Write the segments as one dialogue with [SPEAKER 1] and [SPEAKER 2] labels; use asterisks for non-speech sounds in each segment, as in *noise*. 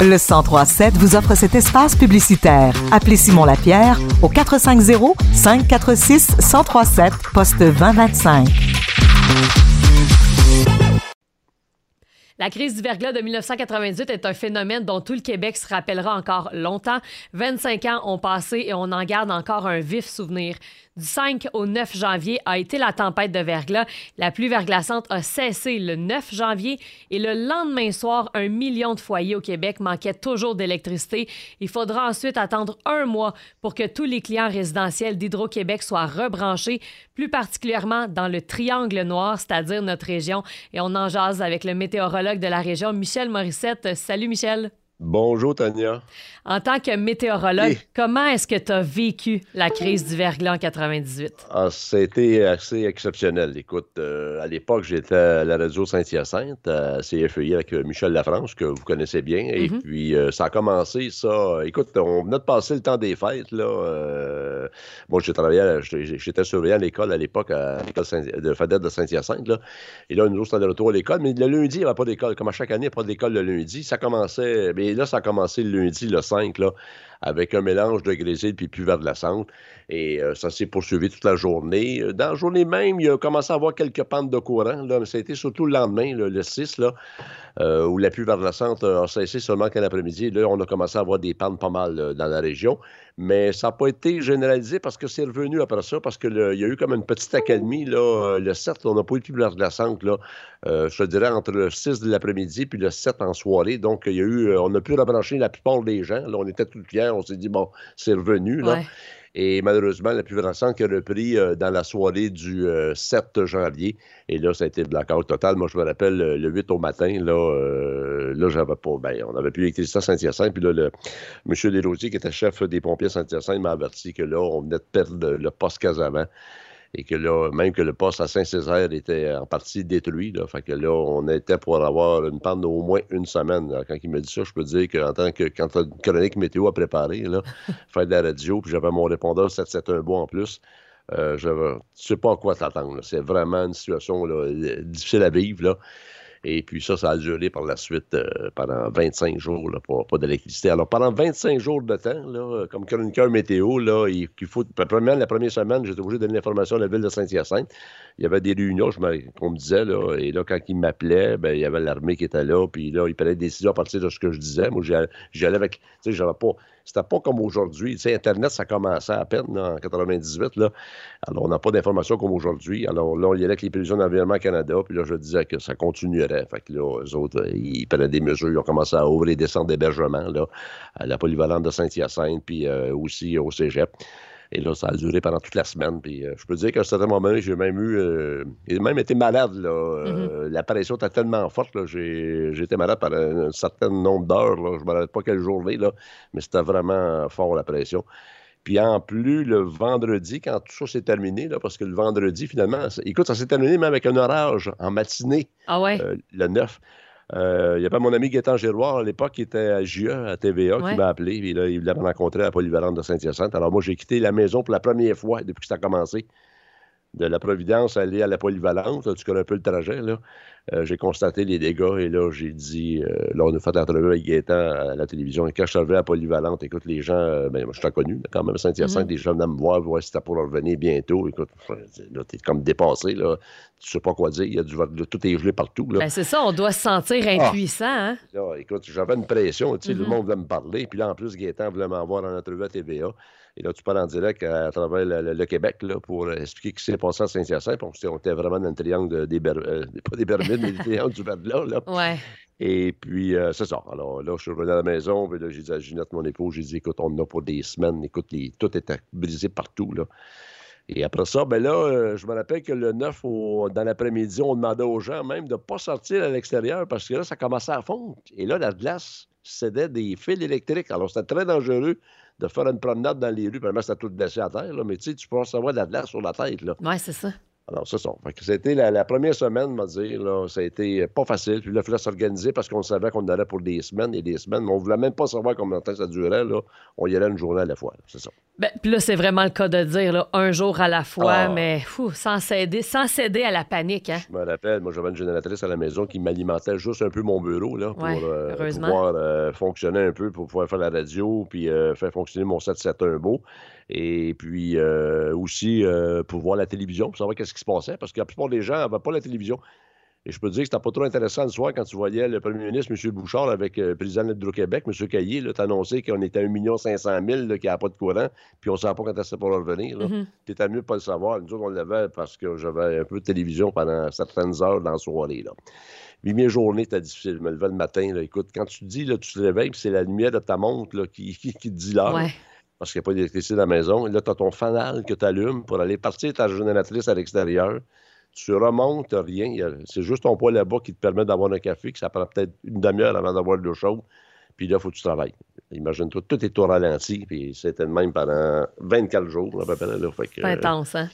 [SPEAKER 1] Le 1037 vous offre cet espace publicitaire. Appelez Simon Lapierre au 450 546 1037 poste 2025.
[SPEAKER 2] La crise du verglas de 1998 est un phénomène dont tout le Québec se rappellera encore longtemps. 25 ans ont passé et on en garde encore un vif souvenir. Du 5 au 9 janvier a été la tempête de verglas. La pluie verglaçante a cessé le 9 janvier et le lendemain soir, un million de foyers au Québec manquaient toujours d'électricité. Il faudra ensuite attendre un mois pour que tous les clients résidentiels d'Hydro-Québec soient rebranchés, plus particulièrement dans le Triangle Noir, c'est-à-dire notre région. Et on en jase avec le météorologue de la région, Michel Morissette. Salut Michel.
[SPEAKER 3] Bonjour, Tania.
[SPEAKER 2] En tant que météorologue, comment est-ce que tu as vécu la crise du verglas en 98?
[SPEAKER 3] Ah, C'était assez exceptionnel. Écoute, euh, à l'époque, j'étais à la radio Saint-Hyacinthe, à CFEI avec Michel Lafrance, que vous connaissez bien. Et
[SPEAKER 2] Mhm.
[SPEAKER 3] puis, euh, ça a commencé, ça. Écoute, on venait de passer le temps des fêtes, là. euh, moi, j'ai travaillé, à- j'étais surveillant à l'école à l'époque, à l'école de Fadette de Saint-Hyacinthe, là. Et là, nous autres, c'était de retour à l'école. Mais le lundi, il n'y avait pas d'école. Comme à chaque année, il n'y a pas d'école le lundi. Ça commençait, mais là, ça a commencé lundi, le 5, là, avec un mélange de grésil puis plus verglaçante. Et euh, ça s'est poursuivi toute la journée. Dans la journée même, il a commencé à avoir quelques pentes de courant, là, mais ça a été surtout le lendemain, le 6, là, euh, où la pluie verglaçante a cessé seulement qu'un après-midi. Là, on a commencé à avoir des pannes pas mal euh, dans la région. Mais ça n'a pas été généralisé parce que c'est revenu après ça, parce qu'il y a eu comme une petite accalmie. Là, euh, le 7, on n'a pas eu de pluie verglaçante, là, euh, je dirais, entre le 6 de l'après-midi puis le 7 en soirée. Donc, il y a eu, euh, on a pu rebrancher la plupart des gens. Là, on était tout fiers. On s'est dit, bon, c'est revenu. Là. Et malheureusement, la pluie verglaçante qui a repris euh, dans la soirée du euh, 7 janvier. Et là, ça a été le blackout total. Moi, je me rappelle euh, le 8 au matin, là, euh, là j'avais pas. Ben, on n'avait plus d'électricité à Saint-Hyacinthe. Puis là, le, M. Desrosiers, qui était chef des pompiers à Saint-Hyacinthe, m'a averti que là, on venait de perdre le poste Casavant. Et que là, même que le poste à Saint-Césaire était en partie détruit. Là, fait que là, on était pour avoir une panne d'au moins une semaine. Quand il me dit ça, je peux dire qu'en tant que quand une chronique météo à préparer, là, *laughs* faire de la radio, puis j'avais mon répondeur 771 bois en plus. Euh, je ne sais pas à quoi t'attendre. C'est vraiment une situation là, difficile à vivre. Là. Et puis ça, ça a duré par la suite euh, pendant 25 jours, là, pas, d'électricité. Alors pendant 25 jours de temps, là, comme chroniqueur météo, là, il, la première semaine, j'étais obligé de donner l'information à la ville de Saint-Hyacinthe. Il y avait des réunions, qu'on me disait, là, et là, quand il m'appelait, ben, il y avait l'armée qui était là, puis là, il prenait des décisions à partir de ce que je disais. Moi, j'y allais- j'y allais avec, tu sais, j'avais pas, c'était pas comme aujourd'hui. Tu sais, Internet, ça commençait à peine en 98, là. Alors, on n'a pas d'informations comme aujourd'hui. Alors là, on y allait avec les prévisions d'environnement Canada, puis là, je disais que ça continuerait. Fait que là, eux autres, euh, ils prenaient des mesures, ils ont commencé à ouvrir des centres d'hébergement, là, à la polyvalente de Saint-Hyacinthe, puis euh, aussi au cégep. Et là, ça a duré pendant toute la semaine. Puis euh, je peux dire qu'à un certain moment, j'ai même eu. euh, j'ai même été malade. Là. Euh, La pression était tellement forte. là, J'ai j'ai été malade pendant un certain nombre d'heures. là. Je ne me rappelle pas quelle journée, là, mais c'était vraiment fort la pression. Puis en plus, le vendredi, quand tout ça s'est terminé, là, parce que le vendredi, finalement, ça- écoute, ça s'est terminé même avec un orage en matinée,
[SPEAKER 2] Ah ouais?
[SPEAKER 3] euh, le 9. Euh, il y avait mon ami Gaétan Giroir à l'époque qui était à JE, à TVA,
[SPEAKER 2] Ouais.
[SPEAKER 3] qui m'a appelé. Puis là, il voulait me rencontrer à la polyvalente de Saint-Hyacinthe. Alors moi, j'ai quitté la maison pour la première fois depuis que ça a commencé. De la Providence aller à la polyvalente, tu connais un peu le trajet, là. Euh, j'ai constaté les dégâts et là, j'ai dit, euh, là, on a fait l'entrevue avec Gaétan à la télévision. Et quand je suis arrivé à la polyvalente, écoute, les gens, euh, ben, je t'ai connu, quand même, à Saint-Hyacinthe,
[SPEAKER 2] Mhm.
[SPEAKER 3] les gens venaient me voir, voir si c'était pour revenir bientôt. Écoute, là, t'es comme dépassé, là. Tu sais pas quoi dire. Il y a du, là, tout est gelé partout, là.
[SPEAKER 2] Ben, c'est ça, on doit se sentir
[SPEAKER 3] Ah.
[SPEAKER 2] impuissant. Hein?
[SPEAKER 3] Là, écoute, j'avais une pression, tu sais,
[SPEAKER 2] Mhm.
[SPEAKER 3] le monde voulait me parler, puis là, en plus, Gaétan voulait m'avoir en entrevue à TVA. Et là, tu parles en direct à, à travers le, le- le Québec, là, pour expliquer ce qui s'est passé à Saint-Hyacinthe. On, était vraiment dans le triangle de- des, Ber- euh, pas des Bermudes, mais le triangle du là.
[SPEAKER 2] Ouais.
[SPEAKER 3] Et puis, euh, c'est ça. Alors là, je suis revenu à la maison, puis là, j'ai dit à Ginette, mon épouse, j'ai dit, écoute, on en a pour des semaines, écoute, les- tout était brisé partout, là. Et après ça, ben là, euh, je me rappelle que le 9, au- dans l'après-midi, on demandait aux gens même de ne pas sortir à l'extérieur parce que là, ça commençait à fondre. Et là, la glace cédait des fils électriques. Alors, c'était très dangereux de faire une promenade dans les rues. Premièrement, c'était tout glacé à terre, là, mais tu sais, tu peux avoir de la sur la tête.
[SPEAKER 2] Ouais, c'est ça.
[SPEAKER 3] Alors, c'est ça. c'était la, première semaine, on dire, là, ça a été pas facile. Puis là, il fallait s'organiser parce qu'on savait qu'on allait pour des semaines et des semaines, mais on ne voulait même pas savoir combien de temps ça durait. Là. On y allait une journée à la fois. C'est ça.
[SPEAKER 2] Ben, puis là, c'est vraiment le cas de dire, là, un jour à la fois, ah. mais sans, céder, sans céder à la panique. Hein?
[SPEAKER 3] Je me rappelle, moi, j'avais une génératrice à la maison qui m'alimentait juste un peu mon bureau là, pour euh, pouvoir euh, fonctionner un peu, pour pouvoir faire la radio, puis euh, faire fonctionner mon 771 beau et puis euh, aussi euh, pour voir la télévision, pour savoir qu'est-ce qui se passait, parce que la plupart des gens n'avaient pas la télévision. Et je peux te dire que c'était pas trop intéressant le soir quand tu voyais le premier ministre, M. Bouchard, avec euh, le président de québec M. Caillé, t'annoncer qu'on était à 1 500 000, qu'il n'y a pas de courant, puis on ne savait pas quand ça pourrait revenir. Tu étais mieux de pas le savoir. Nous autres, on l'avait parce que j'avais un peu de télévision pendant certaines heures dans la soirée. Là. Puis mes journées, c'était difficile. Je me levais le matin. Là. Écoute, quand tu dis, là, tu te réveilles, c'est la lumière de ta montre là, qui, *laughs* qui, te dit l'heure parce qu'il n'y a pas d'électricité dans la maison. Et là, tu as ton fanal que tu allumes pour aller partir ta génératrice à l'extérieur. Tu remontes, rien. C'est juste ton poêle là-bas qui te permet d'avoir un café, que ça prend peut-être une demi-heure avant d'avoir de l'eau chaude. Puis là, il faut que tu travailles. Imagine-toi, tout est au ralenti, puis c'était le même pendant 24 jours, à peu près.
[SPEAKER 2] Intense, hein?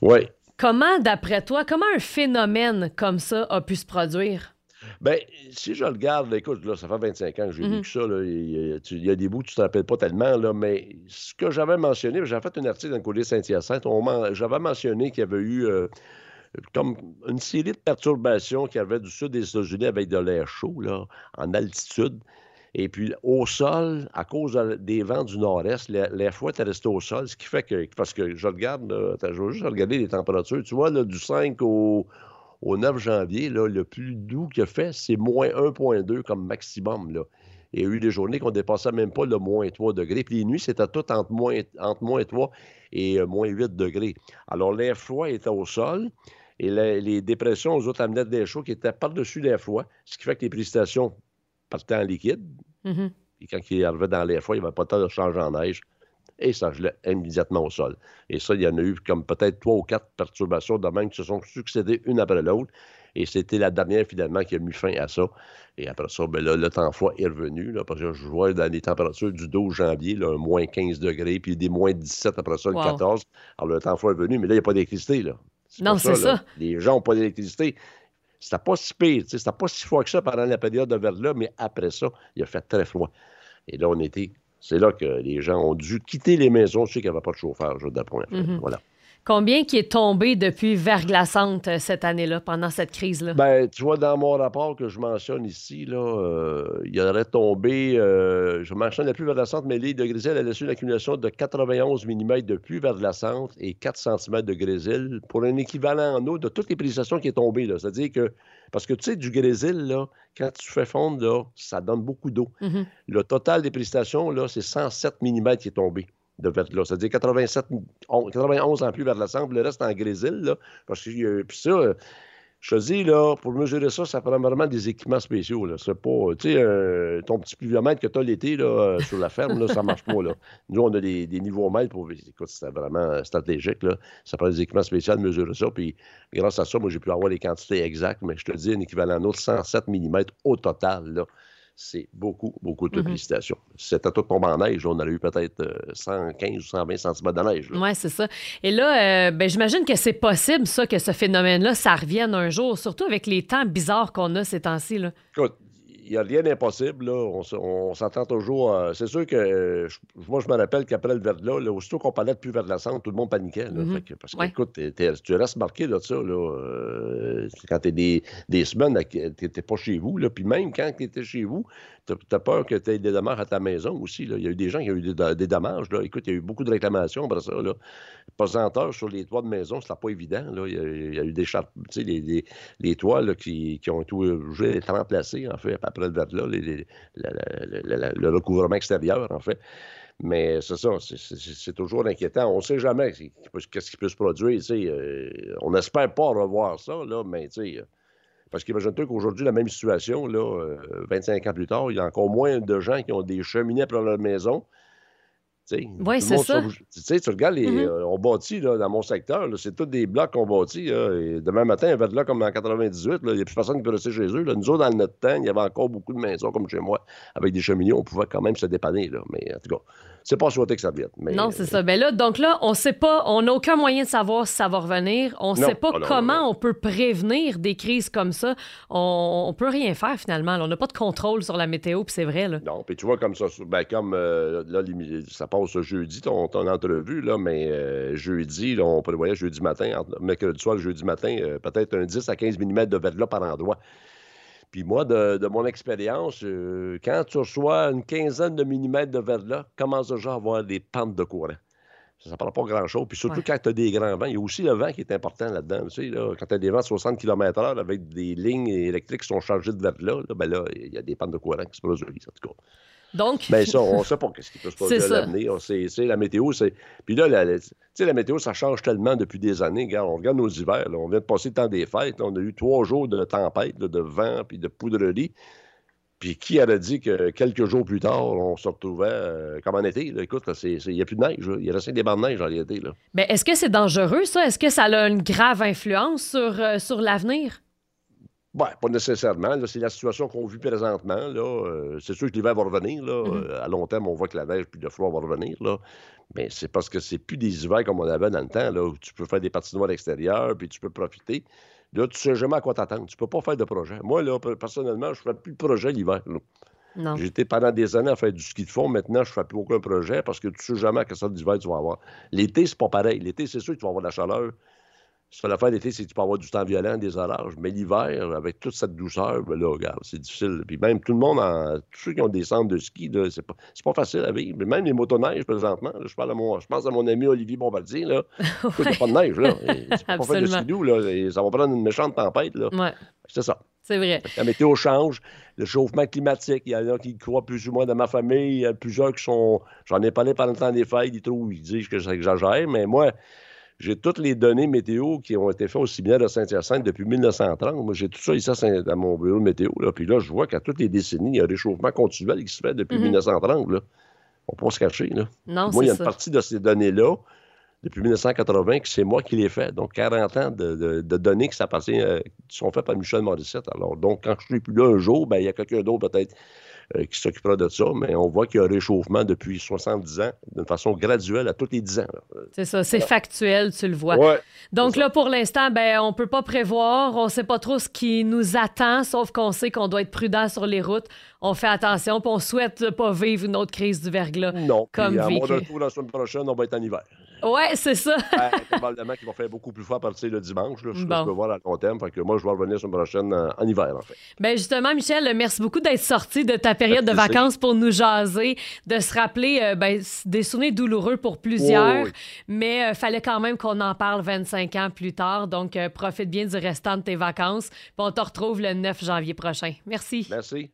[SPEAKER 3] Oui.
[SPEAKER 2] Comment, d'après toi, comment un phénomène comme ça a pu se produire?
[SPEAKER 3] Bien, si je regarde, écoute, là, ça fait 25 ans que j'ai vu mm-hmm. ça. Là, il, y a, des bouts que tu ne te rappelles pas tellement, là, mais ce que j'avais mentionné, j'avais fait un article dans le courrier Saint-Hyacinthe, j'avais mentionné qu'il y avait eu euh, comme une série de perturbations qui avaient du sud des États-Unis avec de l'air chaud, là, en altitude. Et puis, au sol, à cause des vents du nord-est, l'air froid est resté au sol, ce qui fait que, parce que je regarde, je vais juste regarder les températures, tu vois, là, du 5 au, au 9 janvier, là, le plus doux qu'il a fait, c'est moins 1,2 comme maximum. Là. Il y a eu des journées qu'on ne dépassait même pas le moins 3 degrés. Puis les nuits, c'était tout entre moins, entre moins 3 et euh, moins 8 degrés. Alors, l'air froid était au sol et les, dépressions aux autres amenaient des chauds qui étaient par-dessus l'air froid, ce qui fait que les précipitations partaient en liquide. Mm-hmm. Et quand ils arrivaient dans l'air froid, il n'y avait pas de temps de changer en neige et ça gelait immédiatement au sol. Et ça, il y en a eu comme peut-être trois ou quatre perturbations de même qui se sont succédées une après l'autre. Et c'était la dernière, finalement, qui a mis fin à ça. Et après ça, ben là, le temps froid est revenu, là, parce que je vois dans les températures du 12 janvier, là, un moins 15 degrés, puis des moins 17 après ça, le 14. Alors, le temps froid est revenu, mais là, il n'y a pas d'électricité. Là.
[SPEAKER 2] Non, c'est ça.
[SPEAKER 3] Les gens n'ont pas d'électricité. C'était pas si pire, c'était pas si froid que ça pendant la période de verre-là, mais après ça, il a fait très froid. Et là, on était c'est là que les gens ont dû quitter les maisons. Je sais qu'il n'y avait pas de chauffeur, je d'appoint. Mm Voilà.
[SPEAKER 2] Combien qui est tombé depuis verglaçante euh, cette année-là, pendant cette crise-là?
[SPEAKER 3] Ben, tu vois, dans mon rapport que je mentionne ici, là, euh, il aurait tombé, euh, je mentionne la pluie verglaçante, mais l'île de Grésil a laissé une accumulation de 91 mm de pluie verglaçante et 4 cm de grésil pour un équivalent en eau de toutes les précipitations qui est tombées. C'est-à-dire que, parce que tu sais, du grésil, là, quand tu fais fondre, là, ça donne beaucoup d'eau. Mm-hmm. Le total des précipitations, là, c'est 107 mm qui est tombé de verglas. C'est-à-dire 87, 91 en plus vers la le reste en grésil. Là, parce que, puis ça, je te dis, là, pour mesurer ça, ça prend vraiment des équipements spéciaux. C'est pas, tu sais, euh, ton petit pluviomètre que tu as l'été euh, sur la ferme, là, ça marche pas. Là. Nous, on a des, des niveaux mètres pour. Écoute, c'était vraiment stratégique. Là. Ça prend des équipements spéciaux de mesurer ça. Puis, grâce à ça, moi, j'ai pu avoir les quantités exactes, mais je te dis, un équivalent autre 107 mm au total. Là c'est beaucoup, beaucoup de mm Si c'était tout tombé en neige, on aurait eu peut-être 115 euh, ou 120 cm de neige.
[SPEAKER 2] Oui, c'est ça. Et là, euh, ben, j'imagine que c'est possible, ça, que ce phénomène-là, ça revienne un jour, surtout avec les temps bizarres qu'on a ces temps-ci.
[SPEAKER 3] Écoute, n'y a rien d'impossible. On, s'entend toujours. c'est sûr que moi, je me rappelle qu'après le verglas, là, aussitôt qu'on parlait de plus verglas-centre, tout le monde paniquait. Mm-hmm. parce que, écoute, tu restes marqué de ça. Là, euh, quand tu es des, des semaines, tu n'étais pas chez vous. Là, puis même quand tu étais chez vous, tu as, peur que tu aies des dommages à ta maison aussi. Il y a eu des gens qui ont eu des, dommages. Écoute, il y a eu beaucoup de réclamations après ça. Là. Pesanteur sur les toits de maison, ce pas évident. Il, y a, eu des charpes, les, toits qui, ont été remplacés, en fait, après le verglas, le recouvrement extérieur, en fait. Mais c'est ça, c'est toujours inquiétant. On ne sait jamais qu'est-ce qui peut se produire. Euh, on n'espère pas revoir ça, mais sais parce qu'imagine-toi qu'aujourd'hui, la même situation, là, 25 euh, ans plus tard, il y a encore moins de gens qui ont des cheminées pour leur maison.
[SPEAKER 2] Oui, c'est ça.
[SPEAKER 3] Tu sais, tu regardes, les, mm-hmm. euh, on bâtit là, dans mon secteur, c'est tous des blocs qu'on bâtit. et demain matin, il va être là comme en 98, il n'y a plus personne qui peut rester chez eux. Nous autres, dans notre temps, il y avait encore beaucoup de maisons comme chez moi, avec des cheminots, on pouvait quand même se dépanner. Là. Mais en tout cas, c'est pas souhaité que ça vienne.
[SPEAKER 2] non, c'est ça. Ben là, donc là, on sait pas, on n'a aucun moyen de savoir si ça va revenir. On ne sait pas oh comment on peut prévenir des crises comme ça. On, ne peut rien faire finalement. On n'a pas de contrôle sur la météo, puis c'est vrai. Là.
[SPEAKER 3] Non, puis tu vois, comme ça, ben, comme euh, là, ça passe jeudi, ton, ton entrevue, là, mais euh, jeudi, là, on prévoyait jeudi matin, mercredi soir, jeudi matin, euh, peut-être un 10 à 15 mm de verglas par endroit. Puis moi, de, mon expérience, euh, quand tu reçois une quinzaine de millimètres de verglas, commence déjà à avoir des pentes de courant. Ça ne parle pas grand-chose. Puis surtout quand tu as des grands vents, il y a aussi le vent qui est important là-dedans. Tu sais, là, quand tu as des vents de 60 km/h avec des lignes électriques qui sont chargées de verglas, là, ben là, il y a des pentes de courant qui se produisent, en tout cas.
[SPEAKER 2] Donc.
[SPEAKER 3] Bien, ça, on ne sait pas ce qui peut se *laughs* passer à l'avenir. C'est la météo. c'est... Puis là, la, la météo, ça change tellement depuis des années. Regarde, on regarde nos hivers. On vient de passer le temps des fêtes. On a eu trois jours de tempête, de vent, puis de poudrerie. Puis qui aurait dit que quelques jours plus tard, on se retrouvait euh, comme en été? Écoute, il n'y a plus de neige. Il y a resté des bandes de neige en réalité.
[SPEAKER 2] Mais est-ce que c'est dangereux, ça? Est-ce que ça a une grave influence sur, euh, sur l'avenir?
[SPEAKER 3] Ben, pas nécessairement. C'est la situation qu'on vit présentement. Euh, c'est sûr que l'hiver va revenir. Là. Mm-hmm. Euh, à long terme, on voit que la neige puis le froid va revenir. Là. Mais c'est parce que c'est plus des hivers comme on avait dans le temps, là, où tu peux faire des patinoires à l'extérieur, puis tu peux profiter. Là, tu sais jamais à quoi t'attendre. Tu peux pas faire de projet. Moi, là, personnellement, je ne ferai plus de projet l'hiver. J'étais pendant des années à faire du ski de fond. Maintenant, je ne fais plus aucun projet parce que tu sais jamais à quelle sorte d'hiver tu vas avoir. L'été, c'est pas pareil. L'été, c'est sûr que tu vas avoir de la chaleur. Ce que la fin d'été, c'est que tu peux avoir du temps violent, des orages. Mais l'hiver, avec toute cette douceur, ben là, regarde, c'est difficile. Puis même tout le monde, en, tous ceux qui ont des centres de ski, c'est pas, pas facile à vivre. Mais même les motoneiges, présentement, je, parle à mon, je pense à mon ami Olivier Bombardier, là. *laughs* Il n'y a pas de neige, là. C'est pas faire de là. Et ça va prendre une méchante tempête, là.
[SPEAKER 2] Ouais.
[SPEAKER 3] C'est ça.
[SPEAKER 2] C'est vrai.
[SPEAKER 3] La météo change, le chauffement climatique, il y en a qui croient plus ou moins dans ma famille, il y a plusieurs qui sont. J'en ai parlé pendant le temps des fêtes, ils trouvent, ils disent que j'exagère, mais moi, j'ai toutes les données météo qui ont été faites au séminaire de Saint-Hyacinthe depuis 1930. Moi, j'ai tout ça ici à, mon bureau de météo. Là. Puis là, je vois qu'à toutes les décennies, il y a un réchauffement continuel qui se fait depuis 1930. Mhm. Là. On peut pas se cacher. Là.
[SPEAKER 2] Non,
[SPEAKER 3] moi, il y a une partie de ces données-là, depuis 1980, que c'est moi qui les fait. Donc, 40 ans de, données qui, euh, qui sont faites par Michel Morissette. Alors, donc, quand je ne suis plus là un jour, ben, il y a quelqu'un d'autre peut-être euh, qui s'occupera de ça, mais on voit qu'il y a un réchauffement depuis 70 ans, d'une façon graduelle à tous les 10 ans.
[SPEAKER 2] C'est ça, c'est factuel, tu le vois. Donc là, pour l'instant, ben, on ne peut pas prévoir, on ne sait pas trop ce qui nous attend, sauf qu'on sait qu'on doit être prudent sur les routes. On fait attention, puis on souhaite pas vivre une autre crise du verglas.
[SPEAKER 3] Non,
[SPEAKER 2] comme
[SPEAKER 3] à mon retour la semaine prochaine, on va être en hiver.
[SPEAKER 2] Ouais, c'est ça.
[SPEAKER 3] probablement qu'il va faire beaucoup plus froid à partir le dimanche. Je, peux voir à long terme. que moi, je vais revenir la semaine prochaine en, en hiver, en fait.
[SPEAKER 2] Ben justement, Michel, merci beaucoup d'être sorti de ta période de vacances pour nous jaser, de se rappeler euh, ben, des souvenirs douloureux pour plusieurs, mais il euh, fallait quand même qu'on en parle 25 ans plus tard. Donc, euh, profite bien du restant de tes vacances. On te retrouve le 9 janvier prochain. Merci.
[SPEAKER 3] Merci.